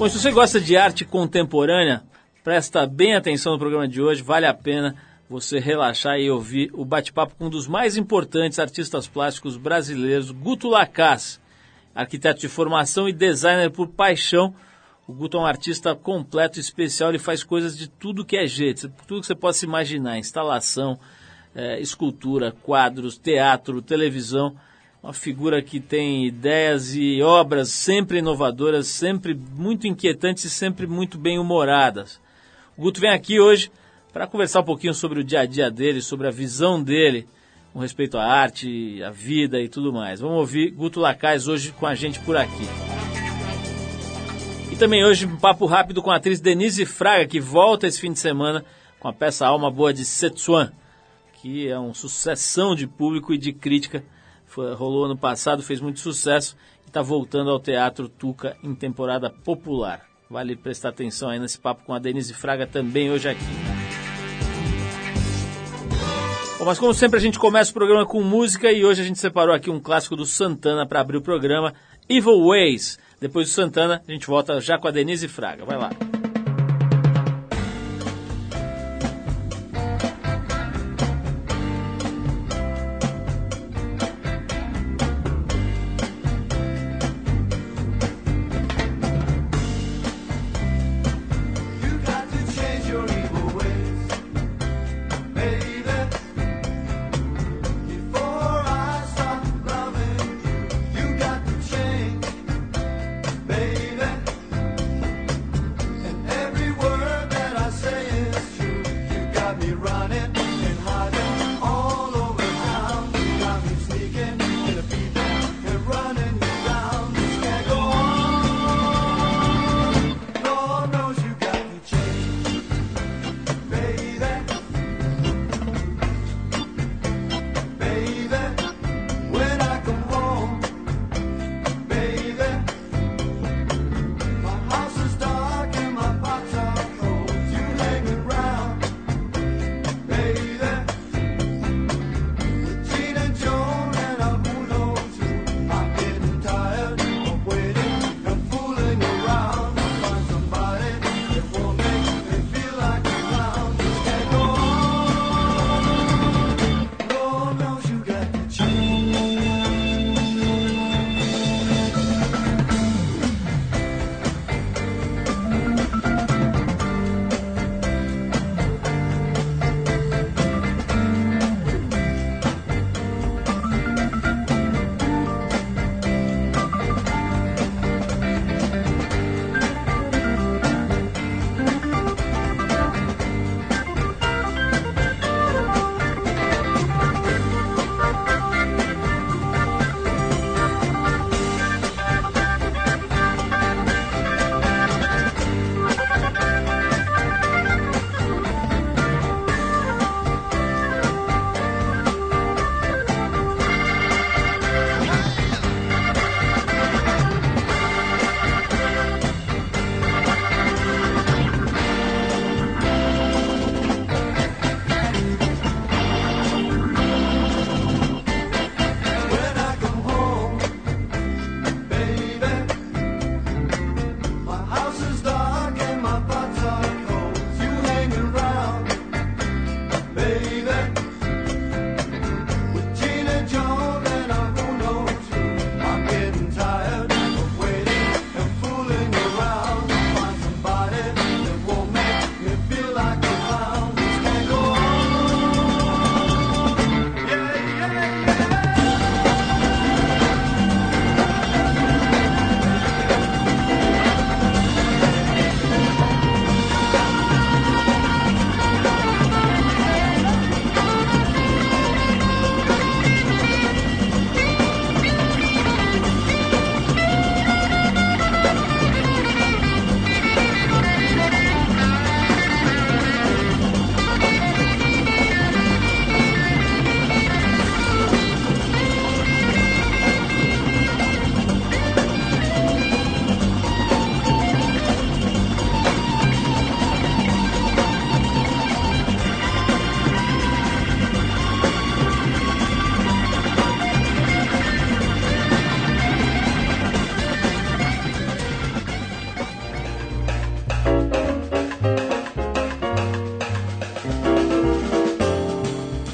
Bom, se você gosta de arte contemporânea, presta bem atenção no programa de hoje, vale a pena você relaxar e ouvir o bate-papo com um dos mais importantes artistas plásticos brasileiros, Guto Lacaz, arquiteto de formação e designer por paixão. O Guto é um artista completo especial, ele faz coisas de tudo que é jeito, tudo que você possa imaginar, instalação, é, escultura, quadros, teatro, televisão uma figura que tem ideias e obras sempre inovadoras, sempre muito inquietantes e sempre muito bem humoradas. O Guto vem aqui hoje para conversar um pouquinho sobre o dia a dia dele, sobre a visão dele com respeito à arte, à vida e tudo mais. Vamos ouvir Guto Lacaz hoje com a gente por aqui. E também hoje um papo rápido com a atriz Denise Fraga, que volta esse fim de semana com a peça Alma Boa de Setsuan, que é uma sucessão de público e de crítica foi, rolou ano passado, fez muito sucesso e está voltando ao Teatro Tuca em temporada popular. Vale prestar atenção aí nesse papo com a Denise Fraga também hoje aqui. Bom, mas como sempre a gente começa o programa com música e hoje a gente separou aqui um clássico do Santana para abrir o programa, Evil Ways. Depois do Santana a gente volta já com a Denise Fraga. Vai lá.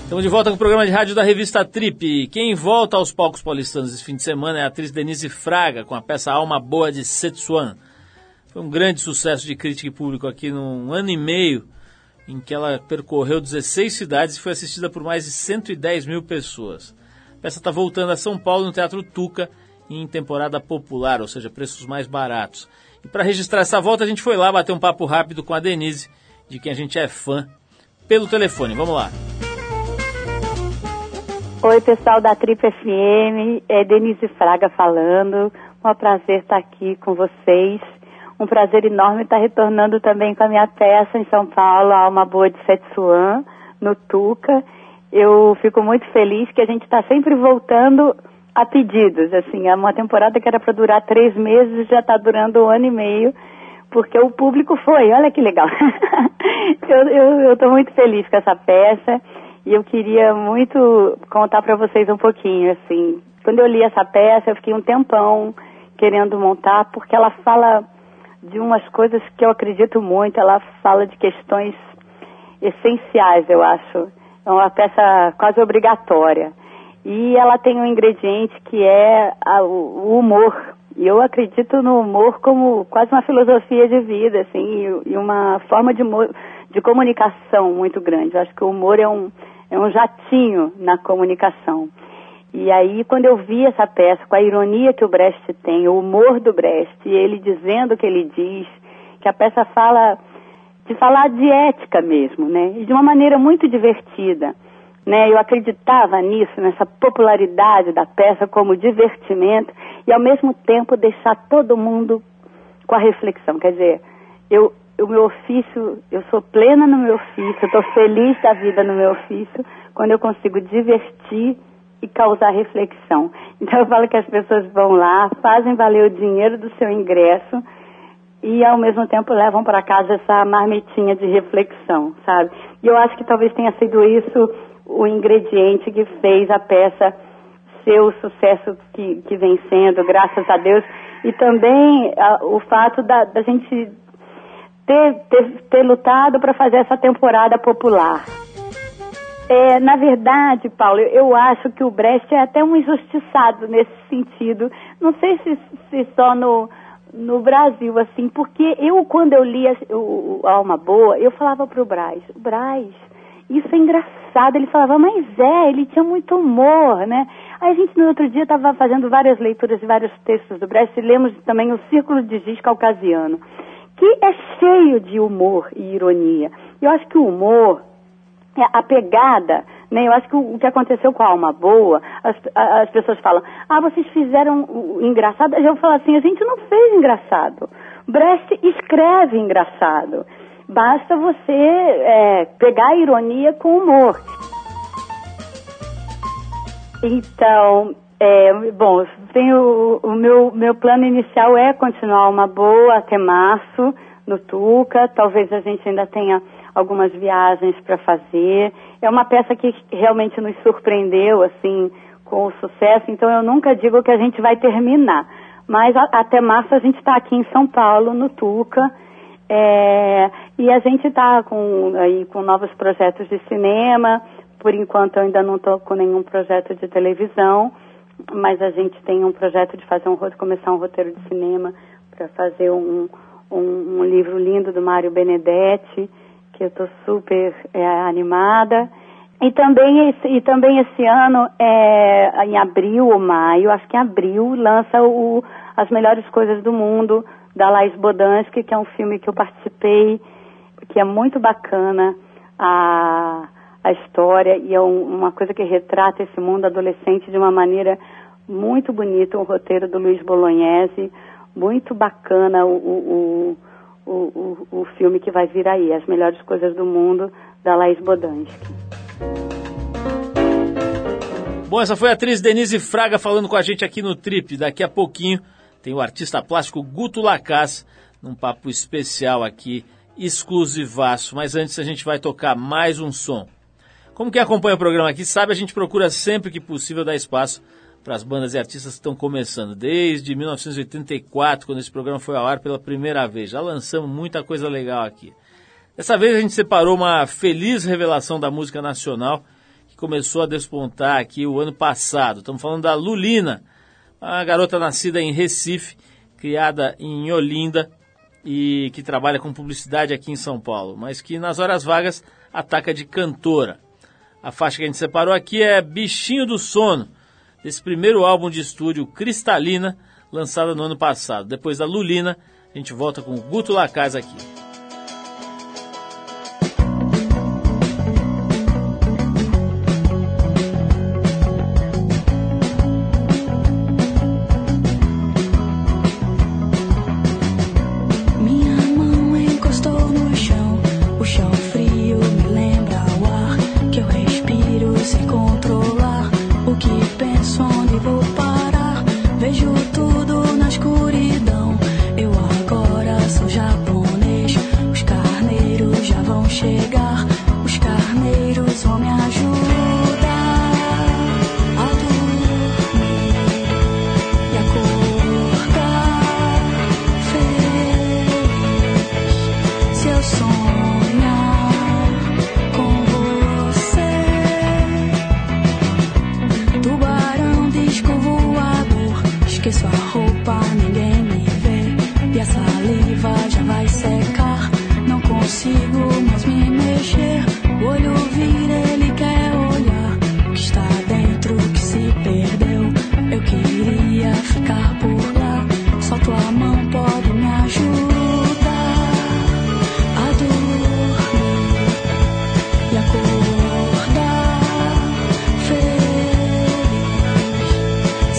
Estamos de volta com o programa de rádio da revista Trip. Quem volta aos palcos paulistanos esse fim de semana é a atriz Denise Fraga, com a peça Alma Boa de Setsuan. Foi um grande sucesso de crítica e público aqui num ano e meio, em que ela percorreu 16 cidades e foi assistida por mais de 110 mil pessoas. A peça está voltando a São Paulo no Teatro Tuca em temporada popular, ou seja, preços mais baratos. E para registrar essa volta, a gente foi lá bater um papo rápido com a Denise, de quem a gente é fã, pelo telefone. Vamos lá. Oi, pessoal da Trip FM, é Denise Fraga falando. Um prazer estar aqui com vocês. Um prazer enorme estar retornando também com a minha peça em São Paulo, Alma Boa de Setsuan, no Tuca. Eu fico muito feliz que a gente está sempre voltando a pedidos. Assim, é uma temporada que era para durar três meses já está durando um ano e meio, porque o público foi. Olha que legal. eu estou muito feliz com essa peça. E eu queria muito contar para vocês um pouquinho, assim. Quando eu li essa peça, eu fiquei um tempão querendo montar, porque ela fala de umas coisas que eu acredito muito, ela fala de questões essenciais, eu acho. É uma peça quase obrigatória. E ela tem um ingrediente que é a, o humor. E eu acredito no humor como quase uma filosofia de vida, assim, e, e uma forma de, de comunicação muito grande. Eu acho que o humor é um, é um jatinho na comunicação. E aí, quando eu vi essa peça, com a ironia que o Brecht tem, o humor do Brecht, e ele dizendo o que ele diz, que a peça fala de falar de ética mesmo, né? E de uma maneira muito divertida. Né? Eu acreditava nisso, nessa popularidade da peça como divertimento e ao mesmo tempo deixar todo mundo com a reflexão. Quer dizer, eu, o meu ofício, eu sou plena no meu ofício, eu estou feliz da vida no meu ofício, quando eu consigo divertir e causar reflexão. Então eu falo que as pessoas vão lá, fazem valer o dinheiro do seu ingresso e ao mesmo tempo levam para casa essa marmitinha de reflexão, sabe? E eu acho que talvez tenha sido isso o ingrediente que fez a peça ser o sucesso que, que vem sendo, graças a Deus, e também a, o fato da, da gente ter, ter, ter lutado para fazer essa temporada popular. É, na verdade, Paulo, eu acho que o Brecht é até um injustiçado nesse sentido. Não sei se, se só no, no Brasil, assim, porque eu, quando eu lia o, o Alma Boa, eu falava para o Braz, Braz, isso é engraçado. Ele falava, mas é, ele tinha muito humor, né? A gente no outro dia estava fazendo várias leituras de vários textos do Brecht e lemos também o Círculo de Giz Caucasiano que é cheio de humor e ironia. Eu acho que o humor, é a pegada, né? Eu acho que o, que aconteceu com a Alma Boa, as, as pessoas falam, ah, vocês fizeram engraçado. Eu falo assim, a gente não fez engraçado. Brecht escreve engraçado. Basta você é, pegar a ironia com humor. Então, é, bom, tenho, o meu, meu plano inicial é continuar uma boa até março no Tuca. Talvez a gente ainda tenha algumas viagens para fazer. É uma peça que realmente nos surpreendeu, assim, com o sucesso. Então eu nunca digo que a gente vai terminar. Mas a, até março a gente está aqui em São Paulo, no Tuca. É, e a gente está com, aí, com novos projetos de cinema. Por enquanto eu ainda não estou com nenhum projeto de televisão mas a gente tem um projeto de fazer um começar um roteiro de cinema para fazer um, um, um, livro lindo do Mário Benedetti, que eu estou super é, animada. E também, esse, e também esse ano, é, em abril ou maio, acho que em abril, lança o As Melhores Coisas do Mundo, da Laís Bodansky, que é um filme que eu participei, que é muito bacana. A, a história e é um, uma coisa que retrata esse mundo adolescente de uma maneira muito bonita, um roteiro do Luiz Bolognese, muito bacana o, o, o, o, o filme que vai vir aí, As Melhores Coisas do Mundo, da Laís Bodansky. Bom, essa foi a atriz Denise Fraga falando com a gente aqui no Trip. Daqui a pouquinho tem o artista plástico Guto Lacaz, num papo especial aqui, exclusivaço. Mas antes a gente vai tocar mais um som. Como quem acompanha o programa aqui sabe, a gente procura sempre que possível dar espaço para as bandas e artistas que estão começando. Desde 1984, quando esse programa foi ao ar pela primeira vez. Já lançamos muita coisa legal aqui. Dessa vez a gente separou uma feliz revelação da música nacional, que começou a despontar aqui o ano passado. Estamos falando da Lulina, uma garota nascida em Recife, criada em Olinda e que trabalha com publicidade aqui em São Paulo, mas que nas horas vagas ataca de cantora. A faixa que a gente separou aqui é Bichinho do Sono, desse primeiro álbum de estúdio Cristalina, lançado no ano passado. Depois da Lulina, a gente volta com o Guto Lacaz aqui.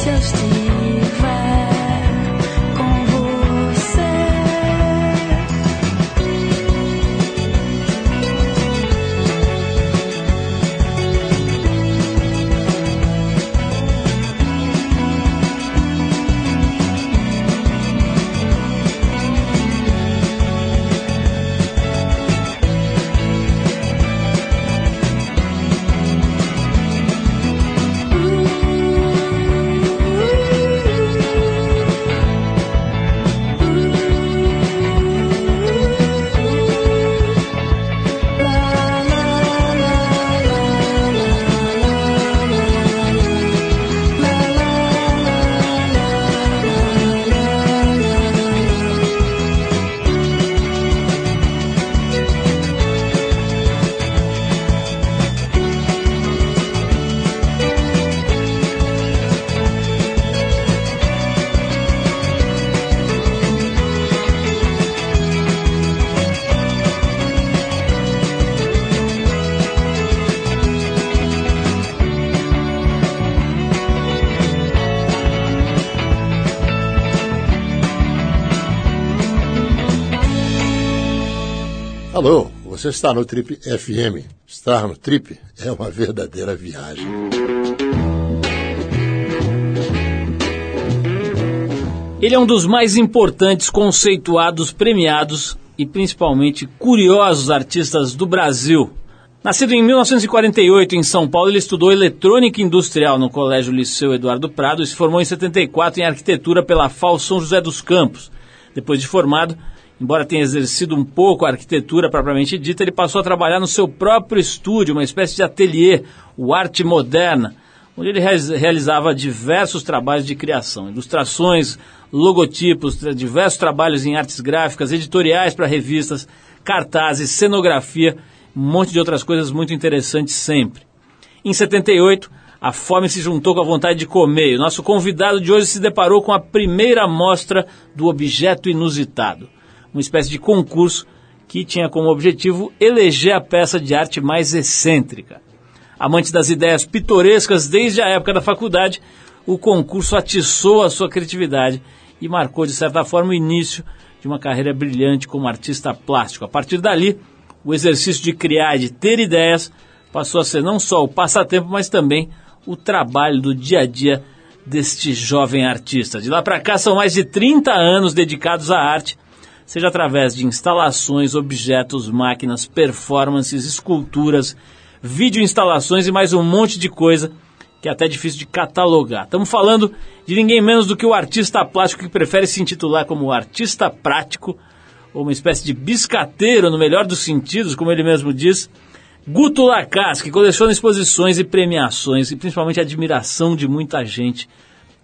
just to me. Você está no Trip FM. Estar no Trip é uma verdadeira viagem. Ele é um dos mais importantes, conceituados, premiados e principalmente curiosos artistas do Brasil. Nascido em 1948 em São Paulo, ele estudou eletrônica industrial no Colégio Liceu Eduardo Prado e se formou em 74 em arquitetura pela FAO São José dos Campos. Depois de formado, Embora tenha exercido um pouco a arquitetura propriamente dita, ele passou a trabalhar no seu próprio estúdio, uma espécie de ateliê, o Arte Moderna, onde ele realizava diversos trabalhos de criação, ilustrações, logotipos, diversos trabalhos em artes gráficas, editoriais para revistas, cartazes, cenografia, um monte de outras coisas muito interessantes sempre. Em 78, a fome se juntou com a vontade de comer. E o nosso convidado de hoje se deparou com a primeira mostra do objeto inusitado uma espécie de concurso que tinha como objetivo eleger a peça de arte mais excêntrica. Amante das ideias pitorescas desde a época da faculdade, o concurso atiçou a sua criatividade e marcou, de certa forma, o início de uma carreira brilhante como artista plástico. A partir dali, o exercício de criar e de ter ideias passou a ser não só o passatempo, mas também o trabalho do dia a dia deste jovem artista. De lá para cá são mais de 30 anos dedicados à arte seja através de instalações, objetos, máquinas, performances, esculturas, vídeo instalações e mais um monte de coisa que é até difícil de catalogar. Estamos falando de ninguém menos do que o artista plástico que prefere se intitular como artista prático, ou uma espécie de biscateiro, no melhor dos sentidos, como ele mesmo diz, Guto Lacas, que coleciona exposições e premiações e principalmente admiração de muita gente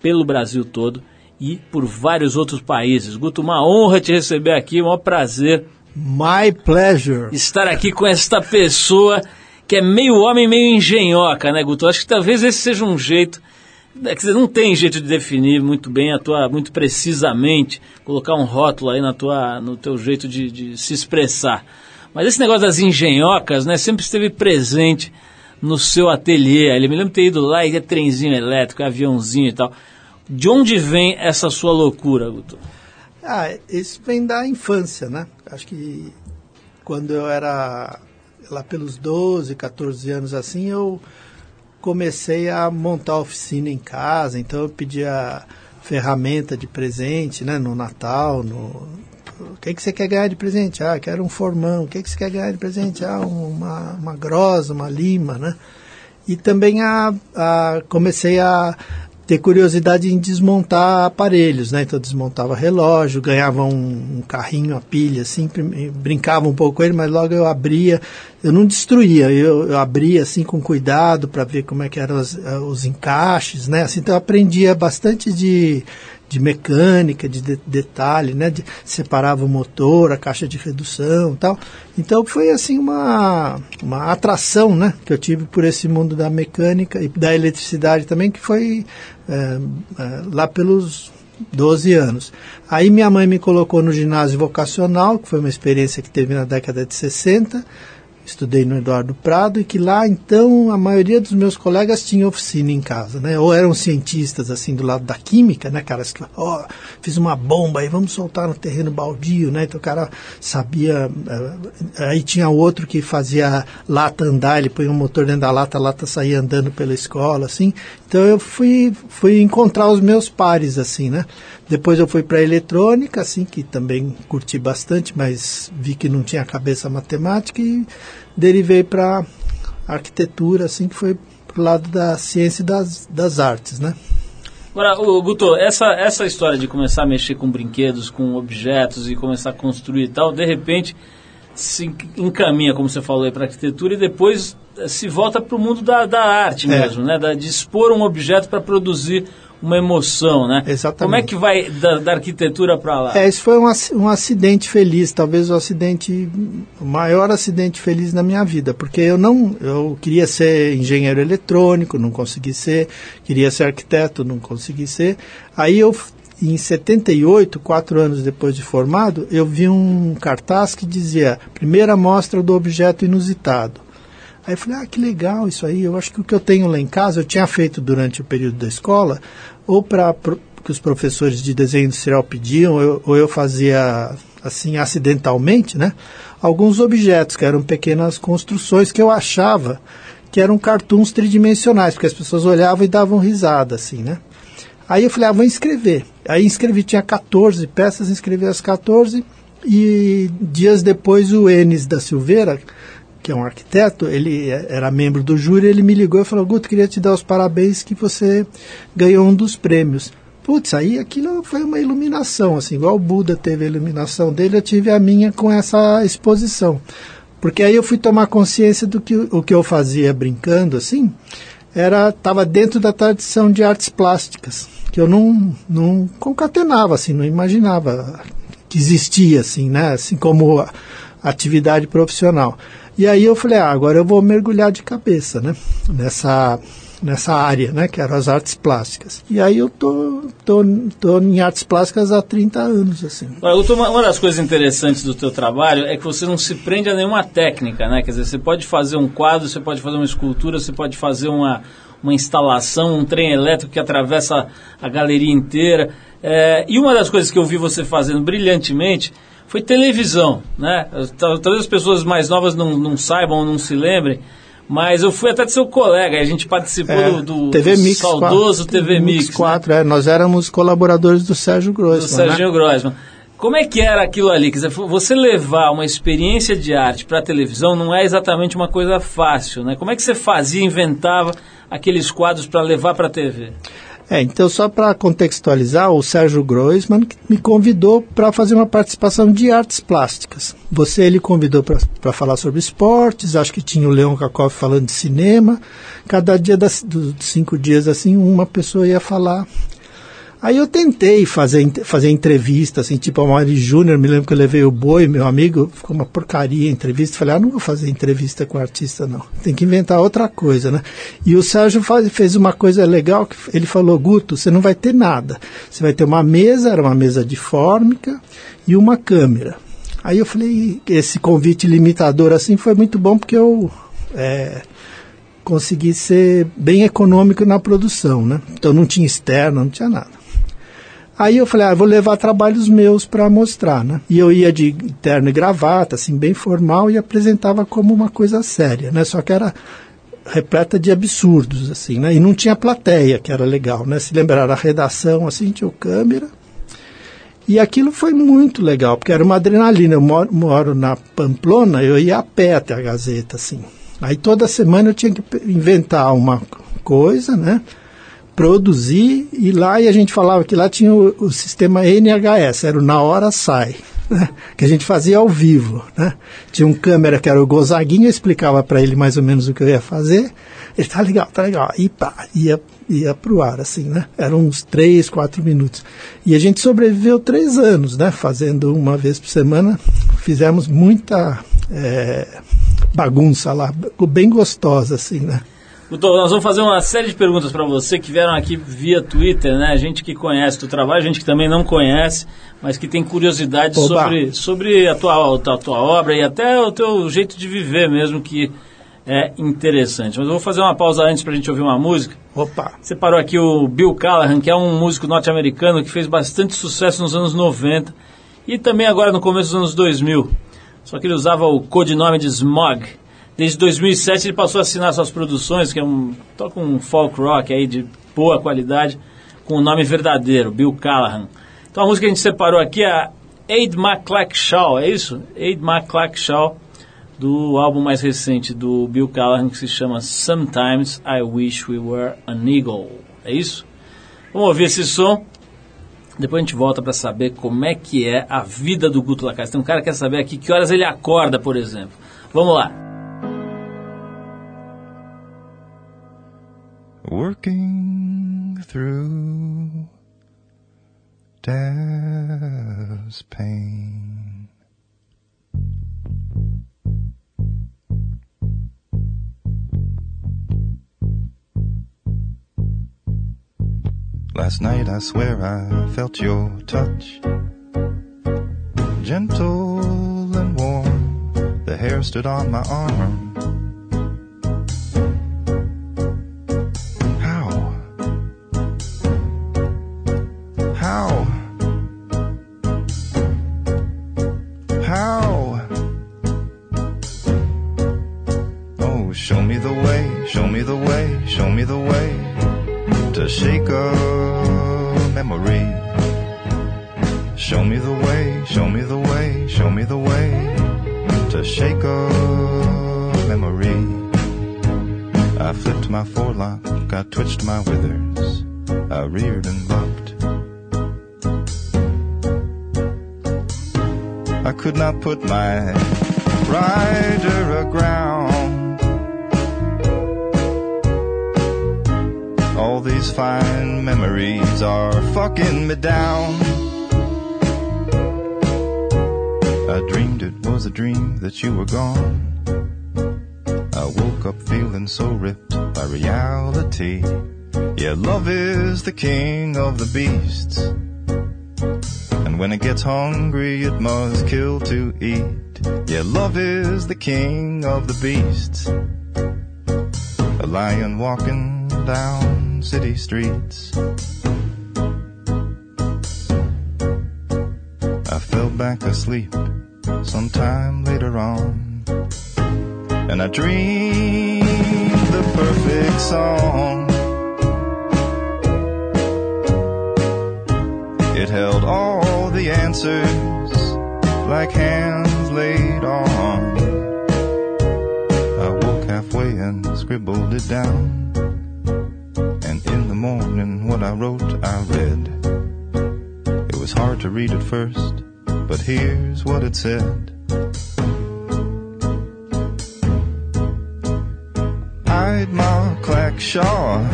pelo Brasil todo e por vários outros países. Guto, uma honra te receber aqui, um prazer. My pleasure. Estar aqui com esta pessoa que é meio homem, meio engenhoca, né, Guto? Acho que talvez esse seja um jeito. É que não tem jeito de definir muito bem a tua, muito precisamente, colocar um rótulo aí na tua, no teu jeito de, de se expressar. Mas esse negócio das engenhocas, né, sempre esteve presente no seu ateliê. Ele me lembro de ter ido lá e é trenzinho elétrico, aviãozinho e tal. De onde vem essa sua loucura, Guto? Ah, isso vem da infância, né? Acho que quando eu era lá pelos 12, 14 anos assim, eu comecei a montar oficina em casa, então eu pedia ferramenta de presente, né, no Natal, no o que, que você quer ganhar de presente? Ah, quero um formão. O que, que você quer ganhar de presente? Ah, uma, uma uma lima, né? E também a, a, comecei a ter curiosidade em desmontar aparelhos, né? Então desmontava relógio, ganhava um, um, carrinho a pilha, assim, brincava um pouco com ele, mas logo eu abria, eu não destruía, eu, eu abria assim com cuidado para ver como é que eram os, eh, os encaixes, né? Assim, então eu aprendia bastante de de mecânica, de, de detalhe, né? De, separava o motor, a caixa de redução tal. Então foi assim uma, uma atração né? que eu tive por esse mundo da mecânica e da eletricidade também, que foi é, é, lá pelos 12 anos. Aí minha mãe me colocou no ginásio vocacional, que foi uma experiência que teve na década de 60 estudei no Eduardo Prado e que lá então a maioria dos meus colegas tinha oficina em casa, né? Ou eram cientistas assim do lado da química, né, caras que, ó, oh, fiz uma bomba aí, vamos soltar no terreno baldio, né? Então o cara sabia, uh, aí tinha outro que fazia lata andar, ele põe um motor dentro da lata, a lata saía andando pela escola, assim. Então eu fui fui encontrar os meus pares assim, né? Depois eu fui para eletrônica, assim, que também curti bastante, mas vi que não tinha cabeça matemática e derivei para arquitetura, assim, que foi pro lado da ciência e das, das artes, né? Agora, o Guto, essa, essa história de começar a mexer com brinquedos, com objetos e começar a construir e tal, de repente se encaminha, como você falou, para arquitetura e depois se volta para o mundo da, da arte é. mesmo, né? Da, de expor um objeto para produzir uma emoção, né? Exatamente. Como é que vai da, da arquitetura para lá? É, isso foi um, um acidente feliz, talvez o acidente, o maior acidente feliz na minha vida, porque eu não, eu queria ser engenheiro eletrônico, não consegui ser, queria ser arquiteto, não consegui ser. Aí eu em 78, quatro anos depois de formado, eu vi um cartaz que dizia primeira mostra do objeto inusitado. Aí eu falei, ah, que legal isso aí. Eu acho que o que eu tenho lá em casa, eu tinha feito durante o período da escola, ou para que os professores de desenho industrial pediam, eu, ou eu fazia assim acidentalmente, né? Alguns objetos que eram pequenas construções que eu achava que eram cartoons tridimensionais, porque as pessoas olhavam e davam risada, assim, né? Aí eu falei, ah, vou inscrever. Aí inscrevi, tinha 14 peças, inscrevi as 14 e dias depois o Enes da Silveira, que é um arquiteto, ele era membro do júri, ele me ligou e falou, Guto, queria te dar os parabéns que você ganhou um dos prêmios. Putz, aí aquilo foi uma iluminação, assim, igual o Buda teve a iluminação dele, eu tive a minha com essa exposição. Porque aí eu fui tomar consciência do que o que eu fazia brincando, assim, era estava dentro da tradição de artes plásticas, que eu não, não concatenava, assim, não imaginava que existia, assim, né, assim como atividade profissional. E aí eu falei, ah, agora eu vou mergulhar de cabeça, né? Nessa, nessa área, né? Que eram as artes plásticas. E aí eu tô, tô, tô em artes plásticas há 30 anos, assim. Uma das coisas interessantes do teu trabalho é que você não se prende a nenhuma técnica, né? Quer dizer, você pode fazer um quadro, você pode fazer uma escultura, você pode fazer uma, uma instalação, um trem elétrico que atravessa a galeria inteira. É, e uma das coisas que eu vi você fazendo brilhantemente foi televisão, né? Talvez as pessoas mais novas não, não saibam, não se lembrem, mas eu fui até de seu colega, a gente participou é, do, do, TV Mix saudoso 4, TV Mix. Mix 4, né? é, nós éramos colaboradores do Sérgio Grossman. Do Sérgio né? Grossman. Como é que era aquilo ali? Quer dizer, você levar uma experiência de arte para a televisão não é exatamente uma coisa fácil, né? Como é que você fazia, inventava aqueles quadros para levar para a TV? É, então só para contextualizar, o Sérgio Groisman me convidou para fazer uma participação de artes plásticas. Você ele convidou para falar sobre esportes, acho que tinha o Leon Kakov falando de cinema. Cada dia das, dos cinco dias assim, uma pessoa ia falar Aí eu tentei fazer, fazer entrevista, assim, tipo a Mari Júnior, me lembro que eu levei o Boi, meu amigo, ficou uma porcaria a entrevista. Falei, ah, não vou fazer entrevista com artista, não. Tem que inventar outra coisa, né? E o Sérgio faz, fez uma coisa legal, que ele falou, Guto, você não vai ter nada. Você vai ter uma mesa, era uma mesa de fórmica, e uma câmera. Aí eu falei, esse convite limitador assim foi muito bom porque eu é, consegui ser bem econômico na produção, né? Então não tinha externa, não tinha nada. Aí eu falei, ah, vou levar trabalhos meus para mostrar, né? E eu ia de terno e gravata, assim, bem formal, e apresentava como uma coisa séria, né? Só que era repleta de absurdos, assim, né? E não tinha plateia, que era legal, né? Se lembrar, a redação, assim, tinha o câmera. E aquilo foi muito legal, porque era uma adrenalina. Eu moro, moro na Pamplona, eu ia a pé até a Gazeta, assim. Aí toda semana eu tinha que inventar uma coisa, né? Produzir e lá e a gente falava que lá tinha o, o sistema NHS, era o na hora sai, né? que a gente fazia ao vivo. Né? Tinha um câmera que era o Gozaguinho, eu explicava para ele mais ou menos o que eu ia fazer. Ele tá legal, tá legal. E pá, ia, ia pro ar, assim, né? Eram uns três, quatro minutos. E a gente sobreviveu três anos, né? Fazendo uma vez por semana. Fizemos muita é, bagunça lá, bem gostosa, assim, né? Doutor, nós vamos fazer uma série de perguntas para você que vieram aqui via Twitter, né? Gente que conhece o trabalho, gente que também não conhece, mas que tem curiosidade sobre, sobre a, tua, a tua obra e até o teu jeito de viver mesmo, que é interessante. Mas eu vou fazer uma pausa antes para a gente ouvir uma música. Opa! Você parou aqui o Bill Callahan, que é um músico norte-americano que fez bastante sucesso nos anos 90 e também agora no começo dos anos 2000. Só que ele usava o codinome de Smog Desde 2007 ele passou a assinar suas produções, que é um toca um folk rock aí de boa qualidade, com o nome verdadeiro, Bill Callahan. Então a música que a gente separou aqui é Aid McClackshaw, é isso? Aid McClackshaw, do álbum mais recente do Bill Callahan, que se chama Sometimes I Wish We Were an Eagle. É isso? Vamos ouvir esse som. Depois a gente volta para saber como é que é a vida do Guto Lacaz. Tem um cara que quer saber aqui que horas ele acorda, por exemplo. Vamos lá. Working through death's pain. Last night I swear I felt your touch, gentle and warm. The hair stood on my arm All these fine memories are fucking me down. I dreamed it was a dream that you were gone. I woke up feeling so ripped by reality. Yeah, love is the king of the beasts. And when it gets hungry, it must kill to eat. Yeah, love is the king of the beasts. A lion walking down city streets. I fell back asleep sometime later on. And I dreamed the perfect song. It held all the answers like hands laid on. I woke halfway and scribbled it down. I wrote, I read. It was hard to read at first, but here's what it said. I'd Idmar Clackshaw,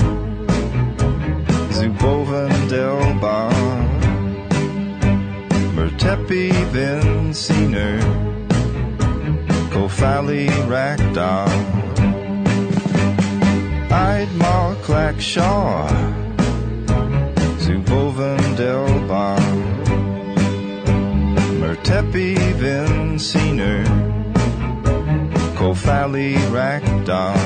Zuboven Delbar, Mertepi Vinciner, Kofali Rakdal, Idmar Clackshaw, Mertepi Vinciner, Kofali Rakdal.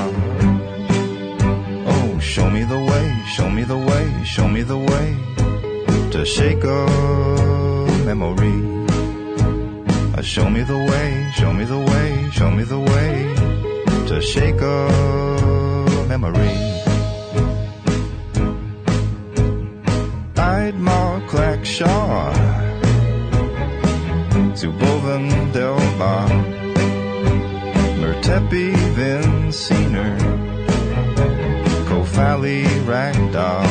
Oh, show me the way, show me the way, show me the way to shake a memory. Uh, show me the way, show me the way, show me the way to shake a memory. Idmar Clackshaw, Zuboven Delbar, Mertepi Vinciner. Valley Ragdoll.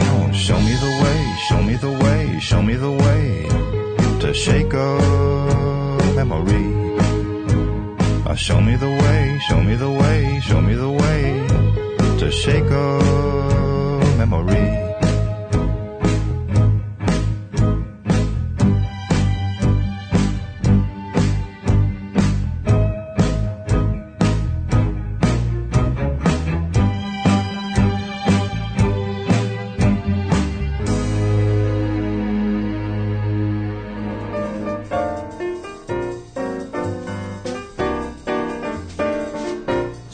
Oh, show me the way, show me the way, show me the way to shake a memory. Uh, show me the way, show me the way, show me the way to shake a memory.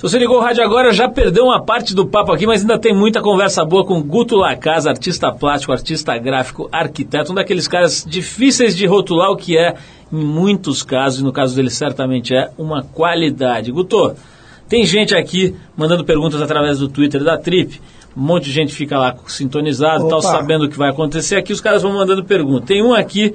Você ligou o rádio agora, já perdeu uma parte do papo aqui, mas ainda tem muita conversa boa com Guto Lacasa, artista plástico, artista gráfico, arquiteto, um daqueles caras difíceis de rotular o que é, em muitos casos, e no caso dele certamente é, uma qualidade. Guto, tem gente aqui mandando perguntas através do Twitter da Trip, um monte de gente fica lá sintonizado, tal, sabendo o que vai acontecer. Aqui os caras vão mandando perguntas. Tem um aqui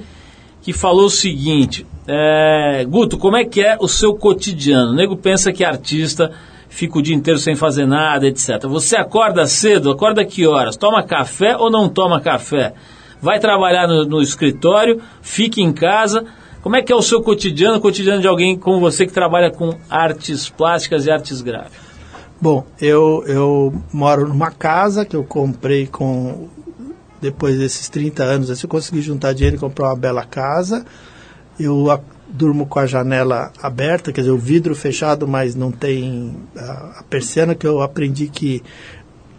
que falou o seguinte: é, Guto, como é que é o seu cotidiano? O nego pensa que artista fica o dia inteiro sem fazer nada, etc. Você acorda cedo? Acorda que horas? Toma café ou não toma café? Vai trabalhar no, no escritório? Fica em casa? Como é que é o seu cotidiano, o cotidiano de alguém como você que trabalha com artes plásticas e artes gráficas? Bom, eu, eu moro numa casa que eu comprei com depois desses 30 anos, assim, eu consegui juntar dinheiro e comprar uma bela casa. Eu durmo com a janela aberta, quer dizer, o vidro fechado, mas não tem a, a persiana, que eu aprendi que,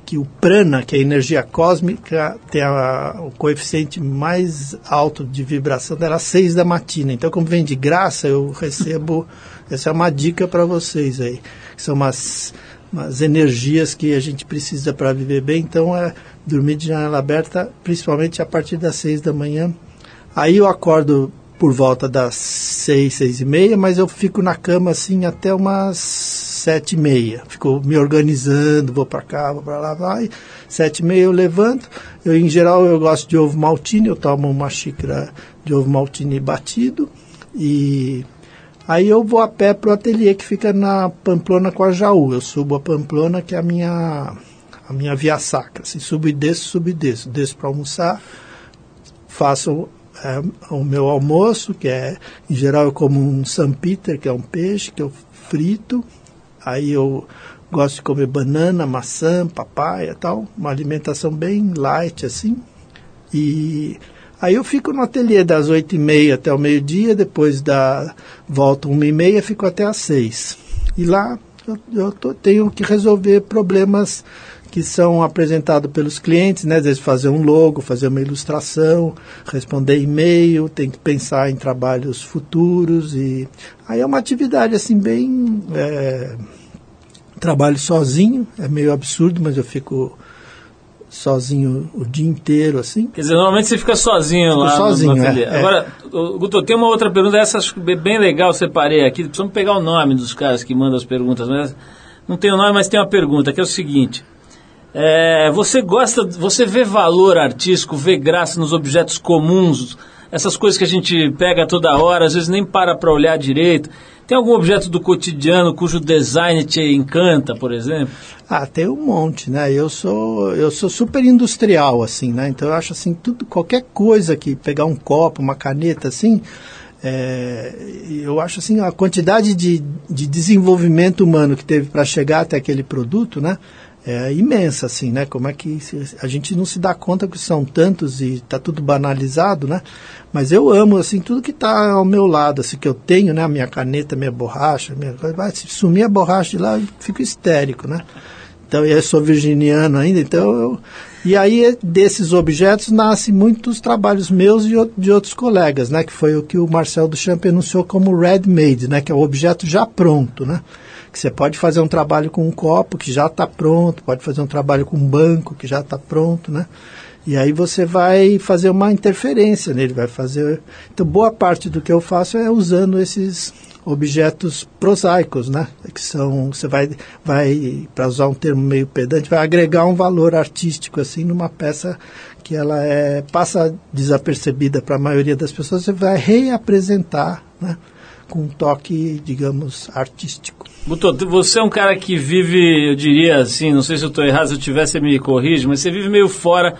que o prana, que é a energia cósmica, tem a, o coeficiente mais alto de vibração dela às 6 da matina. Então, como vem de graça, eu recebo. essa é uma dica para vocês aí. São umas umas energias que a gente precisa para viver bem. Então, é dormir de janela aberta, principalmente a partir das seis da manhã. Aí eu acordo por volta das seis, seis e meia, mas eu fico na cama assim até umas sete e meia. Fico me organizando, vou para cá, vou para lá, vai. Sete e meia eu levanto. Eu, em geral, eu gosto de ovo maltine. Eu tomo uma xícara de ovo maltine batido e Aí eu vou a pé para o ateliê que fica na Pamplona com a Jaú. Eu subo a Pamplona, que é a minha, a minha via sacra. Assim, subo e desço, subo e desço. Desço para almoçar, faço o meu almoço, que é, em geral, eu como um San Peter, que é um peixe, que eu frito. Aí eu gosto de comer banana, maçã, papaya tal. Uma alimentação bem light, assim. E Aí eu fico no ateliê das oito e meia até o meio-dia, depois da volta uma e meia, fico até às seis. E lá eu, eu tô, tenho que resolver problemas que são apresentados pelos clientes, né? Às vezes fazer um logo, fazer uma ilustração, responder e-mail, tem que pensar em trabalhos futuros e aí é uma atividade assim bem é, trabalho sozinho, é meio absurdo, mas eu fico sozinho o dia inteiro, assim. Quer dizer, normalmente você fica sozinho Fico lá sozinho, no, no ateliê. É, Agora, é. Guto, tem uma outra pergunta, essa acho bem legal, separei aqui, precisamos pegar o nome dos caras que mandam as perguntas, mas não tem o nome, mas tem uma pergunta, que é o seguinte, é, você gosta, você vê valor artístico, vê graça nos objetos comuns, essas coisas que a gente pega toda hora, às vezes nem para para olhar direito, Tem algum objeto do cotidiano cujo design te encanta, por exemplo? Ah, tem um monte, né? Eu sou eu sou super industrial assim, né? Então eu acho assim tudo qualquer coisa que pegar um copo, uma caneta assim, é, eu acho assim a quantidade de, de desenvolvimento humano que teve para chegar até aquele produto, né? É imensa, assim, né? Como é que se, a gente não se dá conta que são tantos e está tudo banalizado, né? Mas eu amo, assim, tudo que está ao meu lado, assim, que eu tenho, né? A minha caneta, minha borracha, minha, vai, se sumir a borracha de lá, eu fico histérico, né? Então, eu sou virginiano ainda, então eu, e aí desses objetos nascem muitos trabalhos meus e de outros colegas, né? Que foi o que o Marcel Duchamp anunciou como ready-made, né? Que é o objeto já pronto, né? Que você pode fazer um trabalho com um copo que já está pronto, pode fazer um trabalho com um banco que já está pronto, né? E aí você vai fazer uma interferência nele, vai fazer. Então boa parte do que eu faço é usando esses objetos prosaicos, né? Que são, você vai, vai para usar um termo meio pedante, vai agregar um valor artístico assim numa peça que ela é passa desapercebida para a maioria das pessoas, você vai reapresentar, né? Com um toque, digamos, artístico. Buto, você é um cara que vive, eu diria assim, não sei se eu estou errado, se eu tivesse você me corrige, mas você vive meio fora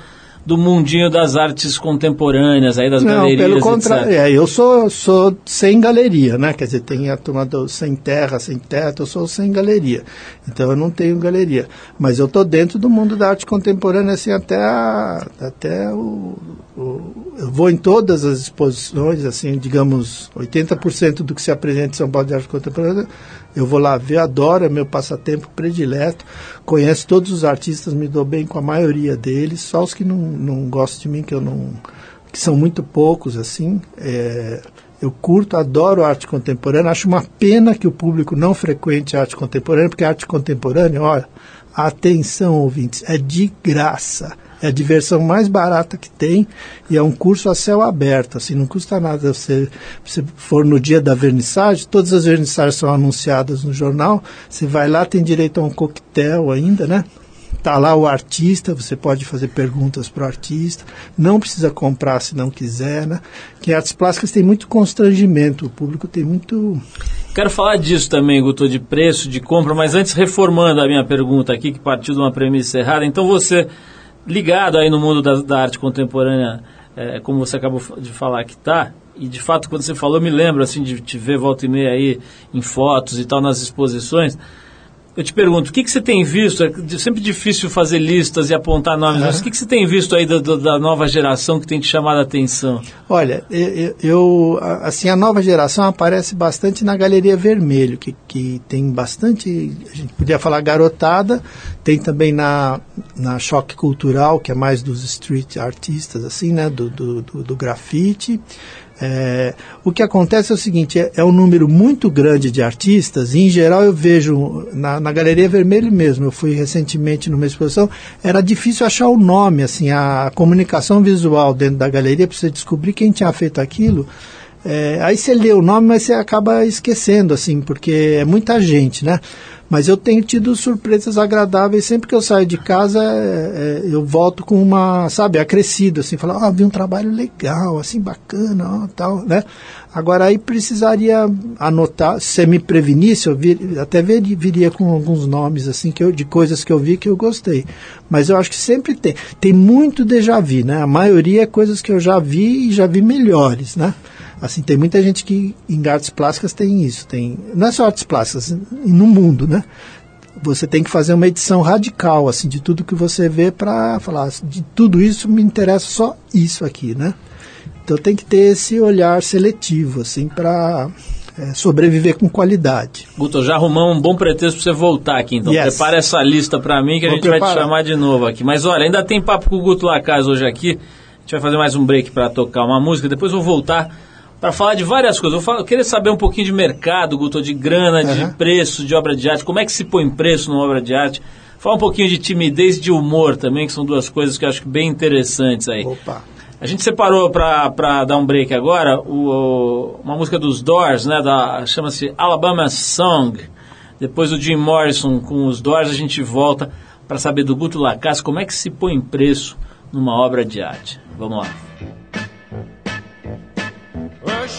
do mundinho das artes contemporâneas, aí das Não, galerias, pelo contrário, é, eu sou, sou sem galeria, né? Quer dizer, tem a turma do sem terra, sem teto, eu sou sem galeria. Então eu não tenho galeria. Mas eu estou dentro do mundo da arte contemporânea, assim, até, a, até o, o, Eu vou em todas as exposições, assim, digamos, 80% do que se apresenta em São Paulo de arte contemporânea, eu vou lá ver, adoro, é meu passatempo predileto. Conheço todos os artistas, me dou bem com a maioria deles, só os que não, não gostam de mim, que eu não. que são muito poucos, assim. É, eu curto, adoro arte contemporânea. Acho uma pena que o público não frequente arte contemporânea, porque arte contemporânea, olha, atenção, ouvintes, é de graça. É a diversão mais barata que tem e é um curso a céu aberto, assim, não custa nada você, você for no dia da vernissagem, todas as vernissagens são anunciadas no jornal, você vai lá, tem direito a um coquetel ainda, né? Tá lá o artista, você pode fazer perguntas para o artista, não precisa comprar se não quiser, né? Que artes plásticas tem muito constrangimento, o público tem muito Quero falar disso também, Guto, de preço, de compra, mas antes reformando a minha pergunta aqui, que partiu de uma premissa errada. Então você ligado aí no mundo da, da arte contemporânea, é, como você acabou de falar que está, e de fato quando você falou, eu me lembro assim de te ver volta e meia aí em fotos e tal nas exposições. Eu te pergunto, o que, que você tem visto? É sempre difícil fazer listas e apontar nomes, mas o que, que você tem visto aí da, da nova geração que tem te chamado a atenção? Olha, eu, eu, assim, a nova geração aparece bastante na Galeria Vermelho, que, que tem bastante, a gente podia falar garotada, tem também na, na Choque Cultural, que é mais dos street artistas, assim, né, do, do, do, do grafite. É, o que acontece é o seguinte, é, é, um número muito grande de artistas, e em geral eu vejo na, na Galeria Vermelho mesmo, eu fui recentemente numa exposição, era difícil achar o nome, assim, a, a comunicação visual dentro da galeria, para você descobrir quem tinha feito aquilo. É, aí você lê o nome, mas você acaba esquecendo, assim, porque é muita gente, né? Mas eu tenho tido surpresas agradáveis. Sempre que eu saio de casa, é, é, eu volto com uma, sabe, acrescido, assim, falar, ah, vi um trabalho legal, assim, bacana, ó, tal, né? Agora aí precisaria anotar, se você me prevenisse, eu vir, até vir, viria com alguns nomes, assim, que eu, de coisas que eu vi que eu gostei. Mas eu acho que sempre tem. Tem muito déjà vu, né? A maioria é coisas que eu já vi e já vi melhores, né? Assim, tem muita gente que em artes plásticas tem isso. Tem, não é só artes plásticas, no mundo, né? Você tem que fazer uma edição radical, assim, de tudo que você vê para falar, de tudo isso me interessa só isso aqui, né? Então tem que ter esse olhar seletivo, assim, para é, sobreviver com qualidade. Guto, já arrumamos um bom pretexto para você voltar aqui, então. Yes. Prepara essa lista para mim que Vou a gente preparar. vai te chamar de novo aqui. Mas olha, ainda tem papo com o Guto Lacaz hoje aqui. A gente vai fazer mais um break para tocar uma música, depois eu vou voltar para falar de várias coisas. Eu, falo, eu, queria saber um pouquinho de mercado, Guto, de grana, uhum. de preço de obra de arte, como é que se põe preço numa obra de arte. Fala um pouquinho de timidez de humor também, que são duas coisas que eu acho bem interessantes aí. Opa. A gente separou para dar um break agora o, uma música dos Doors, né, da, chama-se Alabama Song. Depois do Jim Morrison com os Doors, a gente volta para saber do Guto Lacasse como é que se põe preço numa obra de arte. Vamos lá.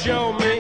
Show me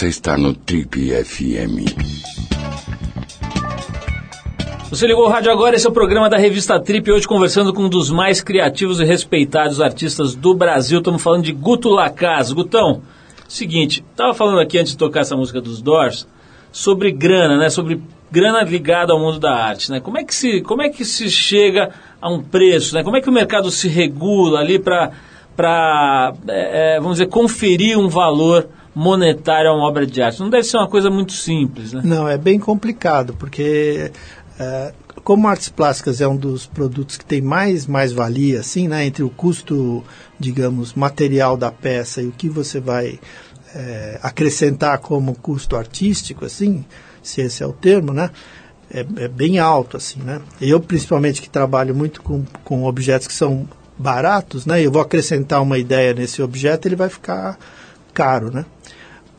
Você está no Trip FM. Você ligou o rádio agora, esse é o programa da revista Trip, hoje conversando com um dos mais criativos e respeitados artistas do Brasil. Estamos falando de Guto Lacaz. Gutão, seguinte, estava falando aqui antes de tocar essa música dos Doors sobre grana, né? Sobre grana ligada ao mundo da arte, né? Como é que se, como é que se chega a um preço, né? Como é que o mercado se regula ali para para é, vamos dizer conferir um valor monetário a uma obra de arte? Não deve ser uma coisa muito simples, né? Não, é bem complicado, porque é, como artes plásticas é um dos produtos que tem mais mais valia, assim, né, entre o custo, digamos, material da peça e o que você vai é, acrescentar como custo artístico, assim, se esse é o termo, né, é, é bem alto, assim, né. Eu, principalmente, que trabalho muito com, com objetos que são baratos, né, eu vou acrescentar uma ideia nesse objeto, ele vai ficar caro, né.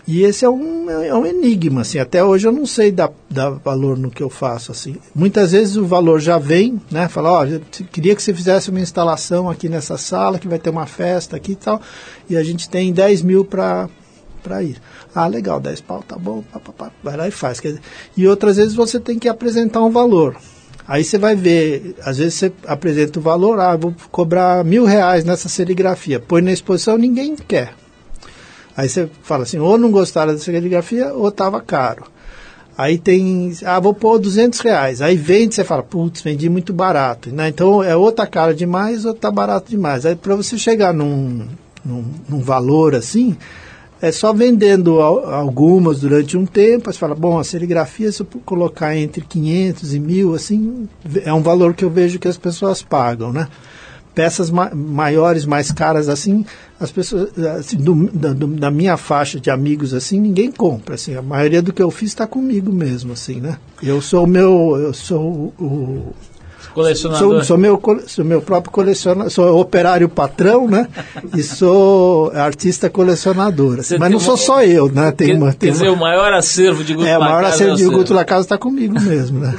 E esse é um, é um enigma, assim. Até hoje eu não sei dar, dar valor no que eu faço, assim. Muitas vezes o valor já vem, né? Fala, ó, te- queria que você fizesse uma instalação aqui nessa sala, que vai ter uma festa aqui e tal. E a gente tem 10 mil para para ir. Ah, legal, 10 pau, tá bom, pá, pá, pá, vai lá e faz. Dizer, e outras vezes você tem que apresentar um valor. Aí você vai ver, às vezes você apresenta o valor, ah, vou cobrar mil reais nessa serigrafia. Põe na exposição, ninguém quer. Aí você fala assim, ou não gostaram da serigrafia, ou estava caro. Aí tem, ah, vou pôr 200 reais. Aí vende, você fala, putz, vendi muito barato. Né? Então é ou tá caro demais ou tá barato demais. Aí para você chegar num, num, num valor assim, é só vendendo al- algumas durante um tempo. Aí você fala, bom, a serigrafia, se eu colocar entre 500 e 1000, assim, é um valor que eu vejo que as pessoas pagam, né? Peças ma maiores, mais caras assim, as pessoas assim, do, da, do, da minha faixa de amigos assim, ninguém compra. Assim, a maioria do que eu fiz está comigo mesmo, assim, né? Eu sou o meu, eu sou o, o Colecionador. Sou, sou meu, sou meu próprio colecionador, sou operário patrão, né? e sou artista colecionador. assim. Mas não sou uma- só eu, né? Tem Quer, uma, quer tem dizer, uma- o maior acervo de Guto é, a maior Lacasa acervo de é o. Guto Lacasa está comigo mesmo, né?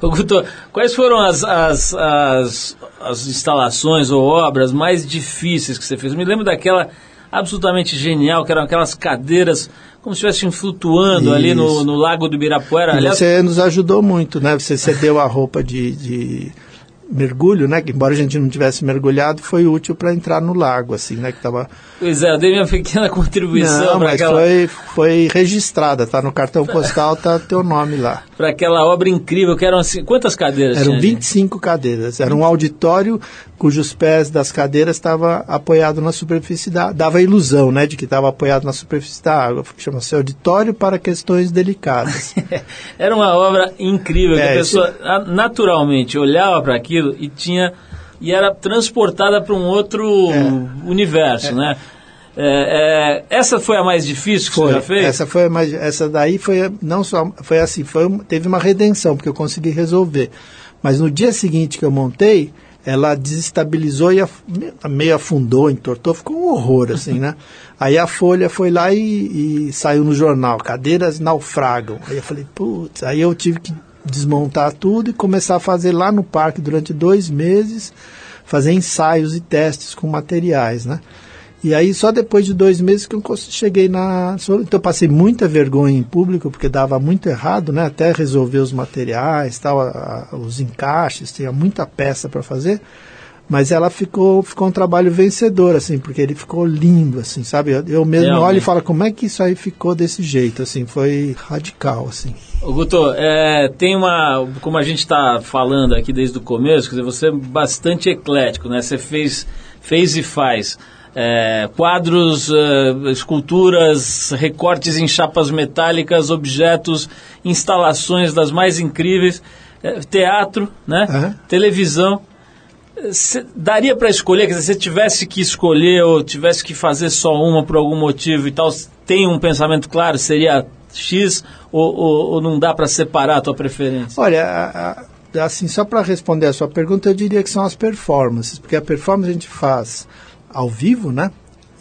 Guto, quais foram as, as, as, as instalações ou obras mais difíceis que você fez? Eu me lembro daquela absolutamente genial, que eram aquelas cadeiras como se estivessem flutuando ali no, Isso. no Lago do Ibirapuera. E Aliás, você nos ajudou muito, né? Você cedeu a roupa de, de mergulho, né? Que embora a gente não tivesse mergulhado, foi útil para entrar no lago, assim, né? Que tava... pois é, eu dei minha pequena contribuição Não, para mas aquela, foi, foi registrada, tá no cartão postal, tá teu nome lá. Pra aquela obra incrível, que eram assim, quantas cadeiras Eram tinha, gente? 25 cadeiras. Era um auditório cujos pés das cadeiras estava apoiado na superfície da dava a ilusão, né, de que estava apoiado na superfície da água. Chama-se auditório para questões delicadas. Era uma obra incrível, que É, a pessoa a- naturalmente olhava para aquilo e tinha e era transportada para um outro universo, né? É, é, essa foi a mais difícil que você já fez? Essa foi a mais, essa daí foi não só foi assim, foi teve uma redenção porque eu consegui resolver. Mas no dia seguinte que eu montei, ela desestabilizou e af- meio afundou, entortou, ficou um horror assim, né? Aí a Folha foi lá e, e saiu no jornal, cadeiras naufragam. Aí eu falei, putz, aí eu tive que desmontar tudo e começar a fazer lá no parque durante dois meses, fazer ensaios e testes com materiais, né? E aí só depois de dois meses que eu cheguei na. Então eu passei muita vergonha em público, porque dava muito errado, né? Até resolver os materiais, tal, a- a- os encaixes, tinha muita peça para fazer. Mas ela ficou, ficou um trabalho vencedor, assim, porque ele ficou lindo, assim, sabe? Eu, eu mesmo Realmente. olho e falo, como é que isso aí ficou desse jeito, assim, foi radical, assim. Ô, Guto, é, tem uma. Como a gente está falando aqui desde o começo, quer dizer, você é bastante eclético, né? Você fez, fez e faz. É, quadros, é, esculturas, recortes em chapas metálicas, objetos, instalações das mais incríveis, é, teatro, né? Aham. televisão. Cê- daria para escolher, quer dizer, se você tivesse que escolher ou tivesse que fazer só uma por algum motivo e tal, tem um pensamento claro, seria X ou, ou- ou não dá para separar a tua preferência? Olha, a- a- assim, só para responder a sua pergunta, eu diria que são as performances, porque a performance a gente faz ao vivo, né?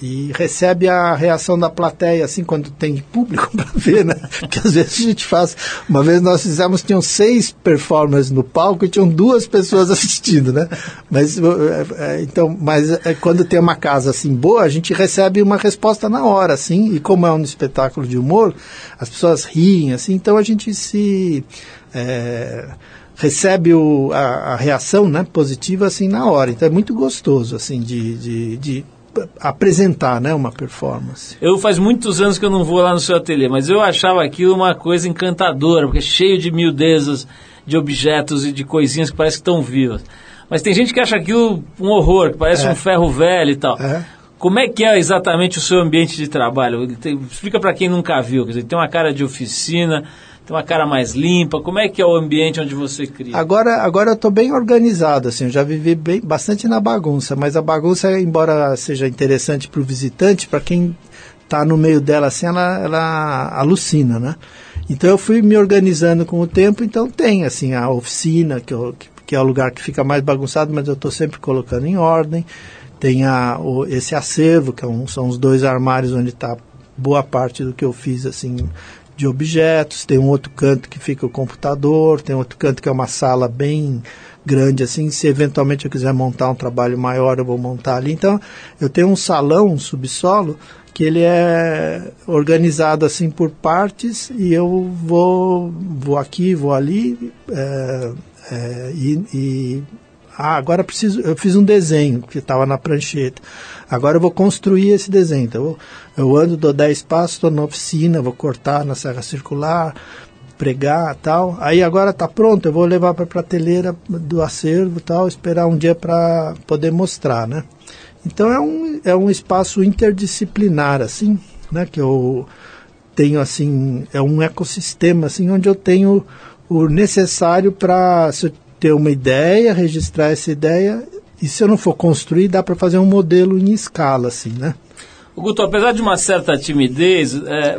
E recebe a reação da plateia, assim, quando tem público para ver, né? Porque às vezes a gente faz. Uma vez nós fizemos, tinham seis performances no palco e tinham duas pessoas assistindo, né? Mas, eh, eh, então, mas eh, quando tem uma casa assim boa, a gente recebe uma resposta na hora, assim, e como é um espetáculo de humor, as pessoas riem, assim, então a gente se. eh, recebe o, a, a reação né, positiva assim na hora. Então é muito gostoso assim de, de, de apresentar né, uma performance. Eu faz muitos anos que eu não vou lá no seu ateliê, mas eu achava aquilo uma coisa encantadora, porque é cheio de miudezas, de objetos e de coisinhas que parecem que estão vivas. Mas tem gente que acha aquilo um horror, que parece É. um ferro velho e tal. É. Como é que é exatamente o seu ambiente de trabalho? Tem- explica para quem nunca viu. Quer dizer, tem uma cara de oficina, tem uma cara mais limpa. Como é que é o ambiente onde você cria? Agora, agora eu estou bem organizado, assim, eu já vivi bem, bastante na bagunça, mas a bagunça, embora seja interessante para o visitante, para quem está no meio dela, assim, ela, ela alucina, né? Então eu fui me organizando com o tempo, então tem, assim, a oficina, que, eu, que, que é o lugar que fica mais bagunçado, mas eu estou sempre colocando em ordem. Tem a, o, esse acervo, que é um- são os dois armários onde está boa parte do que eu fiz, assim, de objetos, tem um outro canto que fica o computador, tem outro canto que é uma sala bem grande assim, se eventualmente eu quiser montar um trabalho maior, eu vou montar ali. Então, eu tenho um salão, um subsolo, que ele é organizado assim por partes e eu vou, vou aqui, vou ali é, é, e, e ah, agora preciso. Eu fiz um desenho que estava na prancheta. Agora eu vou construir esse desenho. Então eu, ando, dou 10 passos, estou na oficina, vou cortar na serra circular, pregar tal. Aí agora está pronto, eu vou levar para a prateleira do acervo tal, esperar um dia para poder mostrar, né? Então é um, é um espaço interdisciplinar, assim, né? Que eu tenho, assim, é um ecossistema, assim, onde eu tenho o necessário para ter uma ideia, registrar essa ideia, e se eu não for construir, dá para fazer um modelo em escala, assim, né? Guto, apesar de uma certa timidez é,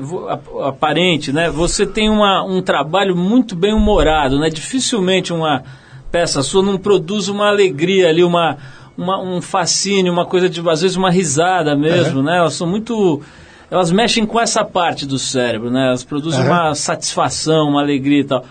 aparente, né, você tem uma, um trabalho muito bem humorado, né? Dificilmente uma peça sua não produz uma alegria ali, uma, uma, um fascínio, uma coisa de, às vezes, uma risada mesmo, né? Elas são muito. Elas mexem com essa parte do cérebro, né? Elas produzem Aham. uma satisfação, uma alegria e tal.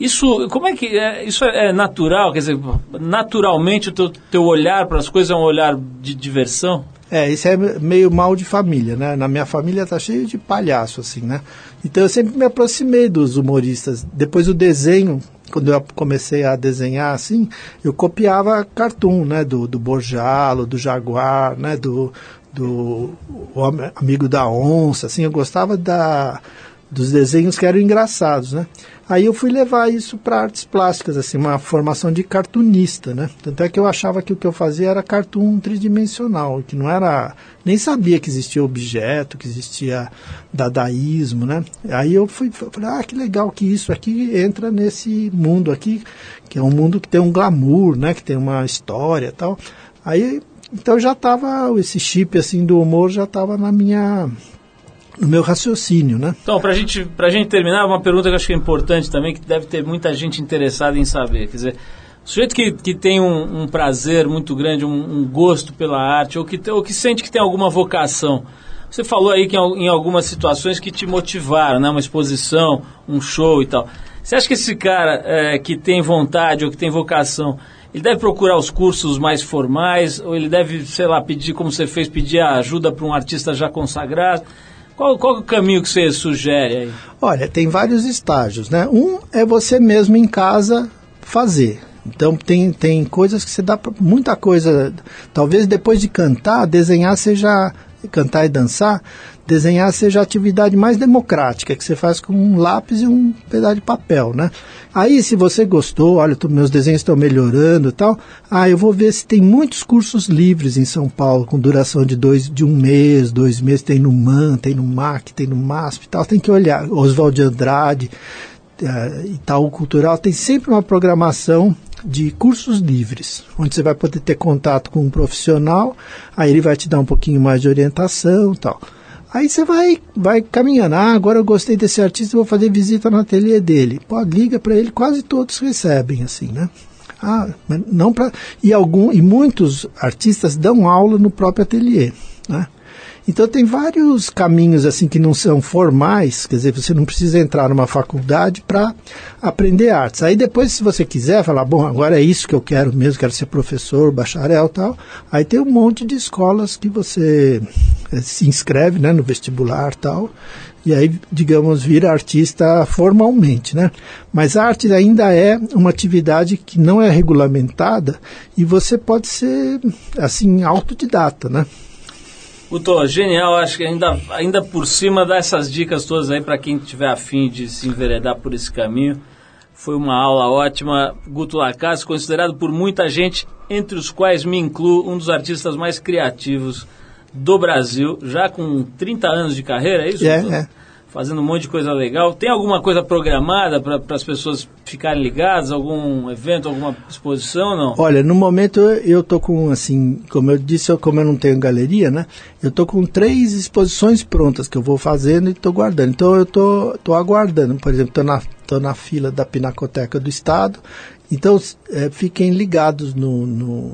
Isso, como é que é, isso é, é natural? Quer dizer, naturalmente o teu, teu olhar para as coisas é um olhar de diversão? É, isso é meio mal de família, né? Na minha família tá cheio de palhaço, assim, né? Então eu sempre me aproximei dos humoristas. Depois o desenho, quando eu comecei a desenhar, assim, eu copiava cartoon, né? Do, do Borjalo, do Jaguar, né? Do, do Amigo da Onça, assim. Eu gostava da, dos desenhos que eram engraçados, né? Aí eu fui levar isso para artes plásticas, assim, uma formação de cartunista, né? Tanto é que eu achava que o que eu fazia era cartoon tridimensional, que não era, nem sabia que existia objeto, que existia dadaísmo, né? Aí eu fui, falei, ah, que legal que isso aqui entra nesse mundo aqui, que é um mundo que tem um glamour, né? Que tem uma história, tal. Aí então já estava esse chip assim do humor já estava na minha no meu raciocínio, né? Então, para gente, a gente terminar, uma pergunta que eu acho que é importante também, que deve ter muita gente interessada em saber. Quer dizer, o sujeito que, que tem um, um prazer muito grande, um, um gosto pela arte, ou que, ou que sente que tem alguma vocação. Você falou aí que em, em algumas situações que te motivaram, né? uma exposição, um show e tal. Você acha que esse cara é, que tem vontade ou que tem vocação, ele deve procurar os cursos mais formais, ou ele deve, sei lá, pedir, como você fez, pedir ajuda para um artista já consagrado? Qual, qual é o caminho que você sugere aí? Olha, tem vários estágios, né? Um é você mesmo em casa fazer. Então tem, tem coisas que você dá muita coisa. Talvez depois de cantar, desenhar seja cantar e dançar, desenhar seja a atividade mais democrática que você faz com um lápis e um pedaço de papel, né? Aí se você gostou, olha, tô- meus desenhos estão melhorando e tal, ah, eu vou ver se tem muitos cursos livres em São Paulo com duração de dois, de um mês, dois meses, tem no MAN, tem no MAC, tem no MASP e tal, tem que olhar, Oswald de Andrade, eh, Itaú Cultural tem sempre uma programação de cursos livres, onde você vai poder ter contato com um profissional, aí ele vai te dar um pouquinho mais de orientação e tal. Aí você vai, vai caminhando. Ah, agora eu gostei desse artista, vou fazer visita no ateliê dele. Pô, liga para ele, quase todos recebem, assim, né? Ah, não para e algum e muitos artistas dão aula no próprio ateliê, né? Então tem vários caminhos assim que não são formais, quer dizer, você não precisa entrar numa faculdade para aprender artes. Aí depois, se você quiser falar, bom, agora é isso que eu quero mesmo, quero ser professor, bacharel, tal. Aí tem um monte de escolas que você se inscreve, né, no vestibular, tal. E aí, digamos, vira artista formalmente, né? Mas a arte ainda é uma atividade que não é regulamentada e você pode ser, assim, autodidata, né? Guto, genial, acho que ainda, ainda por cima dessas dicas todas aí para quem tiver afim de se enveredar por esse caminho. Foi uma aula ótima. Guto Lacaz, considerado por muita gente, entre os quais me incluo, um dos artistas mais criativos do Brasil, já com 30 anos de carreira, é isso? É, é. Fazendo um monte de coisa legal. Tem alguma coisa programada para as pessoas ficarem ligadas? Algum evento, alguma exposição ou não? Olha, no momento eu- tô com, assim, como eu disse, eu- como eu não tenho galeria, né? Eu tô com três exposições prontas que eu vou fazendo e tô guardando. Então eu tô, tô aguardando. Por exemplo, tô na, tô na fila da Pinacoteca do Estado. Então eh, fiquem ligados no, no-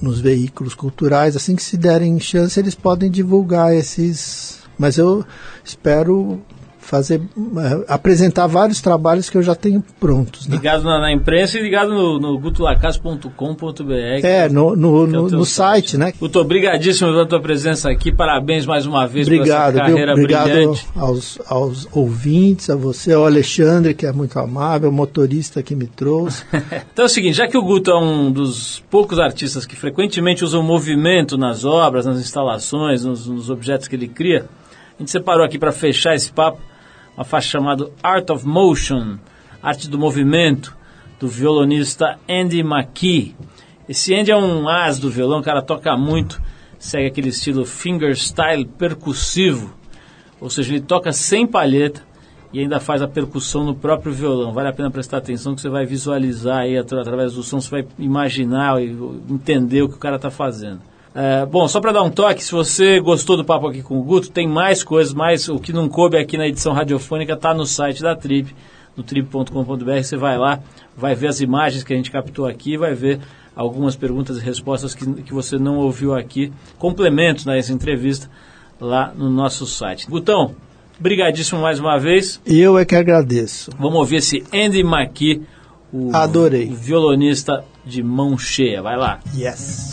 nos veículos culturais. Assim que se derem chance, eles podem divulgar esses. Mas eu espero fazer eh, apresentar vários trabalhos que eu já tenho prontos, né? Ligado na, na imprensa e ligado no, no gutolacaz.com.br. É, no, no, que é o no, no site, né? Guto, obrigadíssimo pela tua presença aqui. Parabéns mais uma vez Obrigado, por essa viu? carreira Obrigado brilhante. aos, aos ouvintes, a você, ao Alexandre, que é muito amável, o motorista que me trouxe. Então é o seguinte, já que o Guto é um dos poucos artistas que frequentemente usam movimento nas obras, nas instalações, nos, nos objetos que ele cria, a gente separou aqui para fechar esse papo uma faixa chamada Art of Motion, Arte do Movimento, do violonista Andy McKee. Esse Andy é um as do violão, o cara toca muito, segue aquele estilo fingerstyle percussivo, ou seja, ele toca sem palheta e ainda faz a percussão no próprio violão. Vale a pena prestar atenção que você vai visualizar aí atra- através do som, você vai imaginar e entender o que o cara está fazendo. É, bom, só para dar um toque, se você gostou do papo aqui com o Guto, tem mais coisas, mais o que não coube aqui na edição radiofônica está no site da Trip, no trip.com.br, você vai lá, vai ver as imagens que a gente captou aqui, vai ver algumas perguntas e respostas que, que você não ouviu aqui, complementos nessa entrevista lá no nosso site. Gutão, brigadíssimo mais uma vez. Eu é que agradeço. Vamos ouvir esse Andy McKee, o, Adorei. o violonista de mão cheia. Vai lá. Yes.